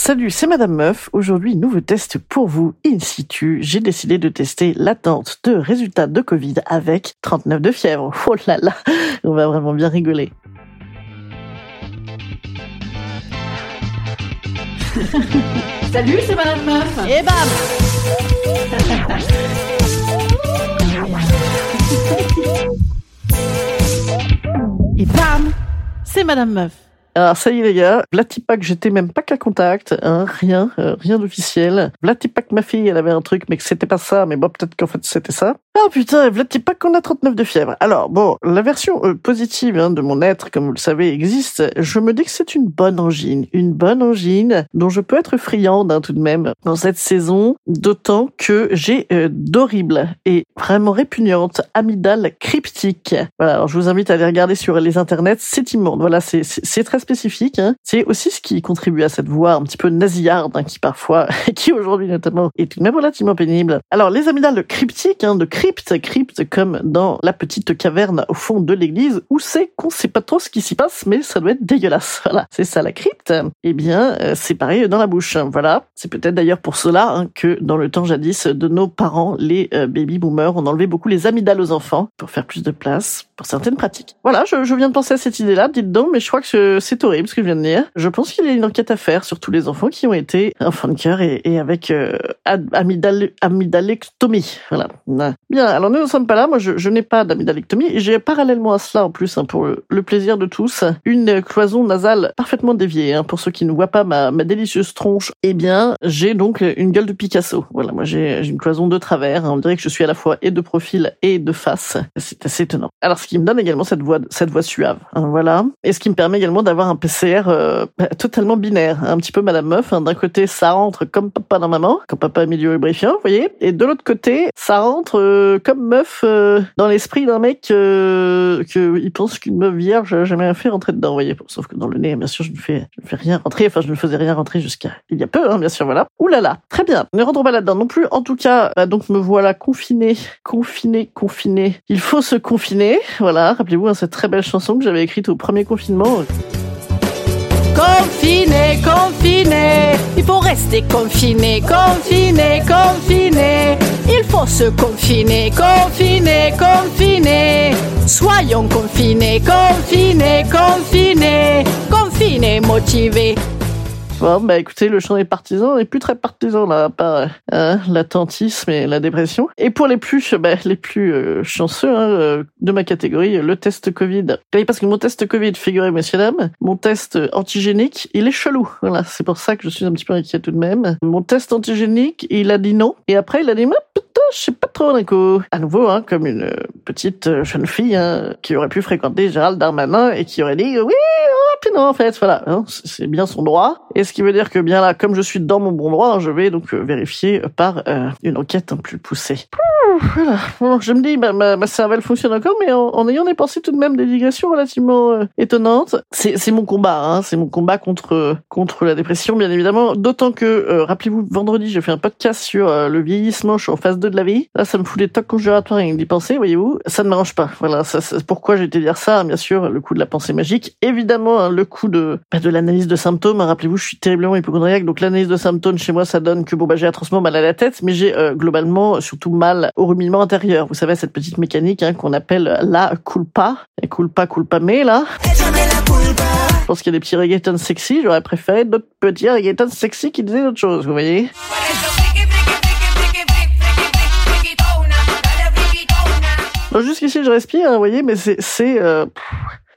Salut, c'est Madame Meuf. Aujourd'hui, nouveau test pour vous in situ. J'ai décidé de tester l'attente de résultats de Covid avec 39 de fièvre. Oh là là, on va vraiment bien rigoler. Salut, c'est Madame Meuf. Et bam Et bam C'est Madame Meuf. Alors ça y est les gars, Vlatipak j'étais même pas qu'à contact, hein, rien, euh, rien d'officiel. Vlatipak ma fille elle avait un truc mais que c'était pas ça, mais bon peut-être qu'en fait c'était ça. Oh putain, Vlatipak on a 39 de fièvre. Alors bon, la version euh, positive hein, de mon être, comme vous le savez, existe. Je me dis que c'est une bonne angine, une bonne angine dont je peux être friande hein, tout de même dans cette saison, d'autant que j'ai euh, d'horribles et vraiment répugnantes amygdales cryptiques. Voilà, alors je vous invite à aller regarder sur les internets, c'est immonde. Voilà, c'est très hein. C'est aussi ce qui contribue à cette voix un petit peu nasillarde hein, qui parfois, qui aujourd'hui notamment, est tout de même relativement pénible. Alors les amygdales cryptiques, hein, de crypte, crypte comme dans la petite caverne au fond de l'église, où c'est qu'on sait pas trop ce qui s'y passe, mais ça doit être dégueulasse. Voilà, c'est ça la crypte. Eh bien, euh, c'est pareil dans la bouche. Voilà, c'est peut-être d'ailleurs pour cela que dans le temps jadis de nos parents, les euh, baby boomers, on enlevait beaucoup les amygdales aux enfants pour faire plus de place pour certaines pratiques. Voilà, je, je viens de penser à cette idée-là, dites donc, mais je crois que ce- horrible ce que je viens de dire. Je pense qu'il y a une enquête à faire sur tous les enfants qui ont été enfants de cœur et, avec euh. Voilà. Ouais. Bien, alors nous ne sommes pas là. Moi, je, n'ai pas d'amygdalectomie. Et j'ai parallèlement à cela, en plus, hein, pour le, plaisir de tous, une cloison nasale parfaitement déviée. Hein, pour ceux qui ne voient pas ma, délicieuse tronche, eh bien, j'ai donc une gueule de Picasso. Voilà, moi j'ai une cloison de travers. hein. On dirait que je suis à la fois et de profil et de face. C'est assez étonnant. Alors, ce qui me donne également cette voix, cette voix suave. voilà. Et ce qui me permet également d'avoir un PCR euh, bah, totalement binaire. Un petit peu Madame Meuf. hein. D'un côté, ça rentre comme papa dans maman, comme papa milieu lubrifiant, vous voyez. Et de l'autre côté, ça rentre euh, comme meuf euh, dans l'esprit d'un mec que il pense qu'une meuf vierge a jamais fait rentrer dedans, vous voyez. Sauf que dans le nez, bien sûr, je ne fais, je ne fais rien rentrer. Enfin, je ne faisais rien rentrer jusqu'à il y a peu, hein, bien sûr, voilà. Ouh là là, très bien. Ne rentrons pas là-dedans non plus. En tout cas, bah, donc me voilà confiné, confiné, confiné. Il faut se confiner. Voilà, rappelez-vous hein, cette très belle chanson que j'avais écrite au premier confinement. Confiné, confiné, il faut rester confiné, confiné, confiné. Il faut se confiner, confiner, confiner. Soyons confinés, confinés, confinés, confinés, motivés. Bon, bah écoutez, le chant des partisans n'est plus très partisan là, à part euh, l'attentisme et la dépression. Et pour les plus, bah, les plus euh, chanceux hein, euh, de ma catégorie, le test Covid. Parce que mon test Covid, figurez messieurs dames, mon test antigénique, il est chelou. Voilà, c'est pour ça que je suis un petit peu inquiet tout de même. Mon test antigénique, il a dit non, et après il a dit mais putain, je sais pas trop d'un coup. À nouveau, hein, comme une petite euh, jeune fille hein, qui aurait pu fréquenter Gérald Darmanin et qui aurait dit oui, non en fait, voilà, hein, c'est bien son droit. Et ce qui veut dire que bien là, comme je suis dans mon bon droit, hein, je vais donc euh, vérifier par euh, une enquête plus poussée. Voilà. Je me dis, bah, ma, ma cervelle fonctionne encore, mais en, en ayant dépensé tout de même des digressions relativement euh, étonnantes. C'est mon combat, hein, c'est mon combat contre euh, contre la dépression, bien évidemment. D'autant que, euh, rappelez-vous, vendredi, j'ai fait un podcast sur le vieillissement, je suis en phase 2 de la vie. Là, ça me fout des tocs conjuratoires que d'y penser, voyez-vous. Ça ne m'arrange pas. Voilà, ça, pourquoi j'ai été dire ça, bien sûr, le coup de la pensée magique. Évidemment, hein, le coup de, bah, de l'analyse de symptômes. hein. Rappelez-vous, je suis terriblement hypochondriaque, donc l'analyse de symptômes chez moi, ça donne que bon, bah, j'ai atrocement mal à la tête, mais j'ai globalement surtout mal au Vous savez, cette petite mécanique hein, qu'on appelle la culpa. La culpa, culpa mais là. Je pense qu'il y a des petits reggaetons sexy. J'aurais préféré d'autres petits reggaetons sexy qui disaient autre chose, vous voyez Jusqu'ici, je respire, vous voyez, mais c'est... Euh,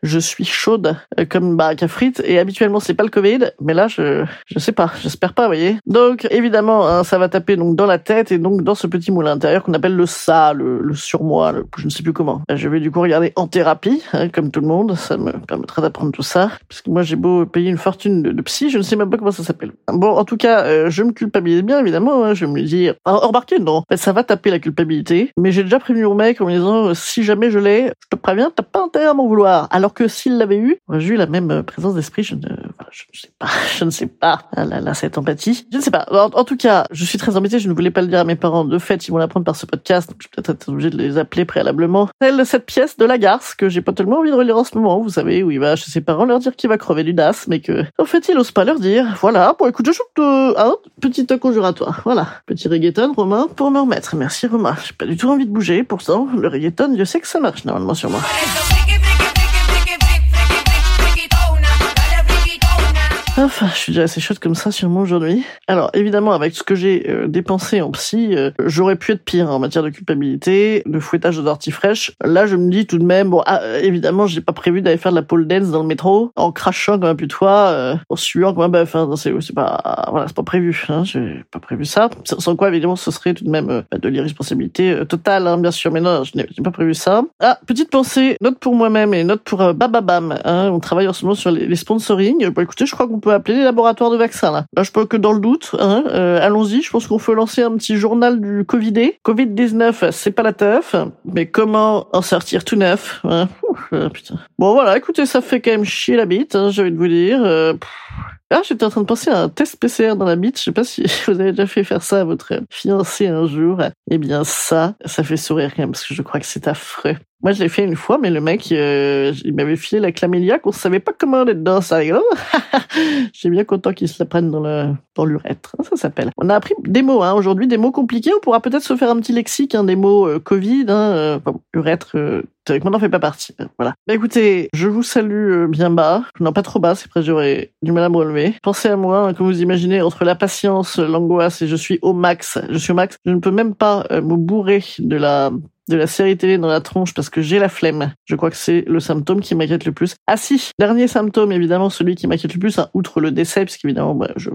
je suis chaude euh, comme baraque à frites et habituellement c'est pas le Covid, mais là je je sais pas, j'espère pas, vous voyez. Donc évidemment hein, ça va taper donc dans la tête et donc dans ce petit moulin intérieur qu'on appelle le ça, le, le surmoi, le, je ne sais plus comment. Je vais du coup regarder en thérapie, hein, comme tout le monde, ça me permettra d'apprendre tout ça, parce que moi j'ai beau payer une fortune de, psy, je ne sais même pas comment ça s'appelle. Bon en tout cas euh, je me culpabilise bien évidemment, hein, je vais me dire, ah, remarquez non, ça va taper la culpabilité, mais j'ai déjà prévenu mon mec en me disant si jamais je l'ai, je te préviens, t'as pas intérêt à m'en vouloir. Alors que s'il l'avait eu, j'aurais eu la même euh, présence d'esprit. Je ne, je ne sais pas, je ne sais pas. Ah là là, cette empathie. Je ne sais pas. En, tout cas, je suis très embêtée. Je ne voulais pas le dire à mes parents. De fait, ils vont l'apprendre par ce podcast. Donc je vais peut-être être obligé de les appeler préalablement. Telle cette pièce de la garce que j'ai pas tellement envie de relire en ce moment. Vous savez, où il va chez ses parents leur dire qu'il va crever du DAS, mais que, en fait, il ose pas leur dire. Voilà. Bon, écoute, je joue de, un petit conjuratoire. Voilà. Petit reggaeton, Romain, pour me remettre. Merci, Romain. J'ai pas du tout envie de bouger. Pourtant, le reggaeton, je sais que ça marche normalement sur moi. Enfin, je suis déjà assez chaude comme ça sûrement aujourd'hui. Alors évidemment, avec ce que j'ai euh, dépensé en psy, euh, j'aurais pu être pire en matière de culpabilité, de fouettage de d'ortie fraîche. Là, je me dis tout de même, bon, ah, évidemment, j'ai pas prévu d'aller faire de la pole dance dans le métro en crachant comme un putois, euh, en suant comme un bœuf. Hein. C'est pas, voilà, c'est pas prévu. Hein. J'ai pas prévu ça. Sans quoi, évidemment, ce serait tout de même euh, de l'irresponsabilité totale, hein, bien sûr. Mais non, je n'ai pas prévu ça. Ah, petite pensée, note pour moi-même et note pour Bababam. Hein. On travaille en ce moment sur les, les sponsoring. Bah écoutez, je crois qu'on peut appeler les laboratoires de vaccins là. Là, je peux que dans le doute. Hein, euh, allons-y. Je pense qu'on peut lancer un petit journal du Covidé. Covid 19, c'est pas la teuf, mais comment en sortir tout neuf hein euh, putain. Bon voilà, écoutez, ça fait quand même chier la bite. Hein, J'ai envie de vous dire. Euh, ah, j'étais en train de penser à un test PCR dans la bite. Je sais pas si vous avez déjà fait faire ça à votre fiancé un jour. Eh bien, ça, ça fait sourire quand même parce que je crois que c'est affreux. Moi, je l'ai fait une fois, mais le mec, euh, il m'avait filé la chlamydia qu'on savait pas comment être dedans. Ça rigole. J'ai bien content qu'il se la prenne dans le dans l'urètre. Ça s'appelle. On a appris des mots hein, aujourd'hui, des mots compliqués. On pourra peut-être se faire un petit lexique, hein, des mots euh, Covid, hein, euh, urètre. Euh, Théoriquement, n'en fait pas partie. Voilà. Bah, écoutez, je vous salue bien bas. Non, pas trop bas, c'est presque j'aurais du mal à me relever. Pensez à moi, hein, comme vous imaginez, entre la patience, l'angoisse et je suis au max. Je suis au max. Je ne peux même pas me bourrer de la de la série télé dans la tronche parce que j'ai la flemme. Je crois que c'est le symptôme qui m'inquiète le plus. Ah si, dernier symptôme, évidemment, celui qui m'inquiète le plus, hein, outre le décès, parce qu'évidemment, bah, je,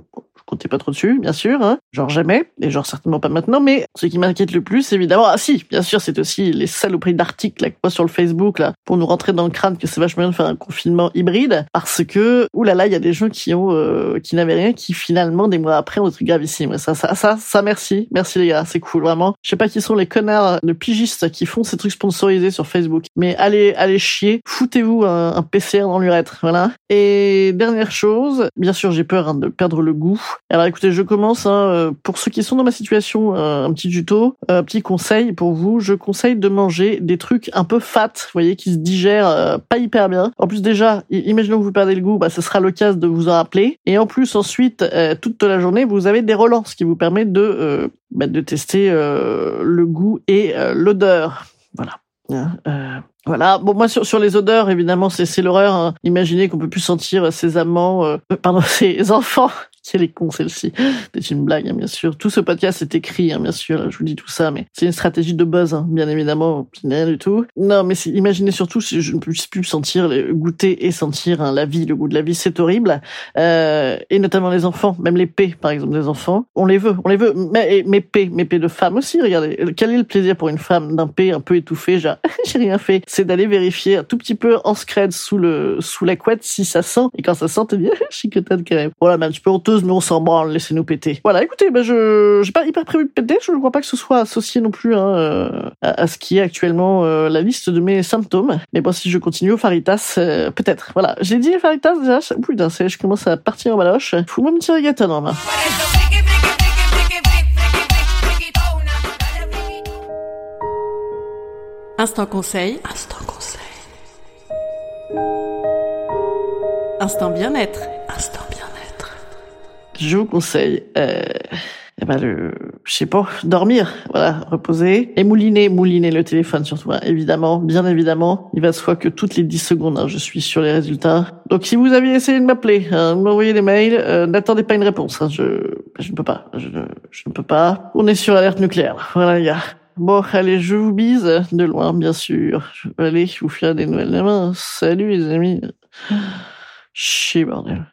comptez pas trop dessus, bien sûr, hein. genre jamais, et genre certainement pas maintenant, mais ce qui m'inquiète le plus, évidemment, ah si, bien sûr, c'est aussi les saloperies d'articles là, quoi sur le Facebook, là, pour nous rentrer dans le crâne que c'est vachement bien de faire un confinement hybride, parce que, oulala, il y a des gens qui ont, euh, qui n'avaient rien, qui finalement, des mois après, ont des trucs gravissimes. Ça, ça, ça, ça, merci, merci les gars, c'est cool, vraiment. Je sais pas qui sont les connards de pigistes qui font ces trucs sponsorisés sur Facebook, mais allez, allez chier, foutez-vous un, un PCR dans l'urètre, voilà. Et dernière chose, bien sûr, j'ai peur hein, de perdre le goût. Alors écoutez, je commence. Hein, euh, pour ceux qui sont dans ma situation, euh, un petit tuto, un petit conseil pour vous. Je conseille de manger des trucs un peu fat, vous voyez, qui se digèrent euh, pas hyper bien. En plus déjà, imaginons que vous perdez le goût, bah ce sera l'occasion de vous en rappeler. Et en plus ensuite, toute la journée, vous avez des relances qui vous permettent de bah, de tester le goût et l'odeur. Voilà. Voilà. Bon, moi sur, sur les odeurs, évidemment, c'est l'horreur. Hein. Imaginez qu'on peut plus sentir ses amants, euh, pardon, ses enfants c'est les cons celle-ci. C'est une blague, hein, bien sûr. Tout ce podcast est écrit, hein, bien sûr. Je vous dis tout ça, mais c'est une stratégie de buzz, hein, bien évidemment. Rien du tout. Non, mais imaginez surtout si je ne puisse plus sentir, goûter et sentir hein, la vie, le goût de la vie, c'est horrible. Euh, et notamment les enfants, même les P, par exemple, des enfants. On les veut, on les veut. Mais mes P, mes P de femmes aussi. Regardez, quel est le plaisir pour une femme d'un P un peu étouffé, genre j'ai rien fait. C'est d'aller vérifier un tout petit peu en scred sous le sous la couette si ça sent. Et quand ça sent, te dire je suis quand même. Voilà, mais un petit peu honteuse mais on s'en branle, laissez-nous péter. Voilà, écoutez, ben je j'ai pas hyper prévu de péter, je ne crois pas que ce soit associé non plus hein, euh, à, ce qui est actuellement euh, la liste de mes symptômes. Mais bon, si je continue au Faritas, euh, peut-être. Voilà, j'ai dit Faritas déjà, putain, je commence à partir en baloche. Fous-moi un petit reggaeton en main. Instant conseil. Instant conseil. Instant bien-être. Je vous conseille euh, eh ben le, je sais pas, dormir, voilà, reposer. Et mouliner, mouliner le téléphone surtout, hein, évidemment, bien évidemment. Il va se voir que toutes les 10 secondes, hein, je suis sur les résultats. Donc si vous aviez essayé de m'appeler, hein, m'envoyer des mails, euh, n'attendez pas une réponse. Hein, je, je ne peux pas, je, je ne peux pas. On est sur alerte nucléaire. Voilà les gars. Bon, allez, je vous bise, de loin, bien sûr. Je vais aller vous faire des nouvelles demain. Salut les amis. Chier, bordel.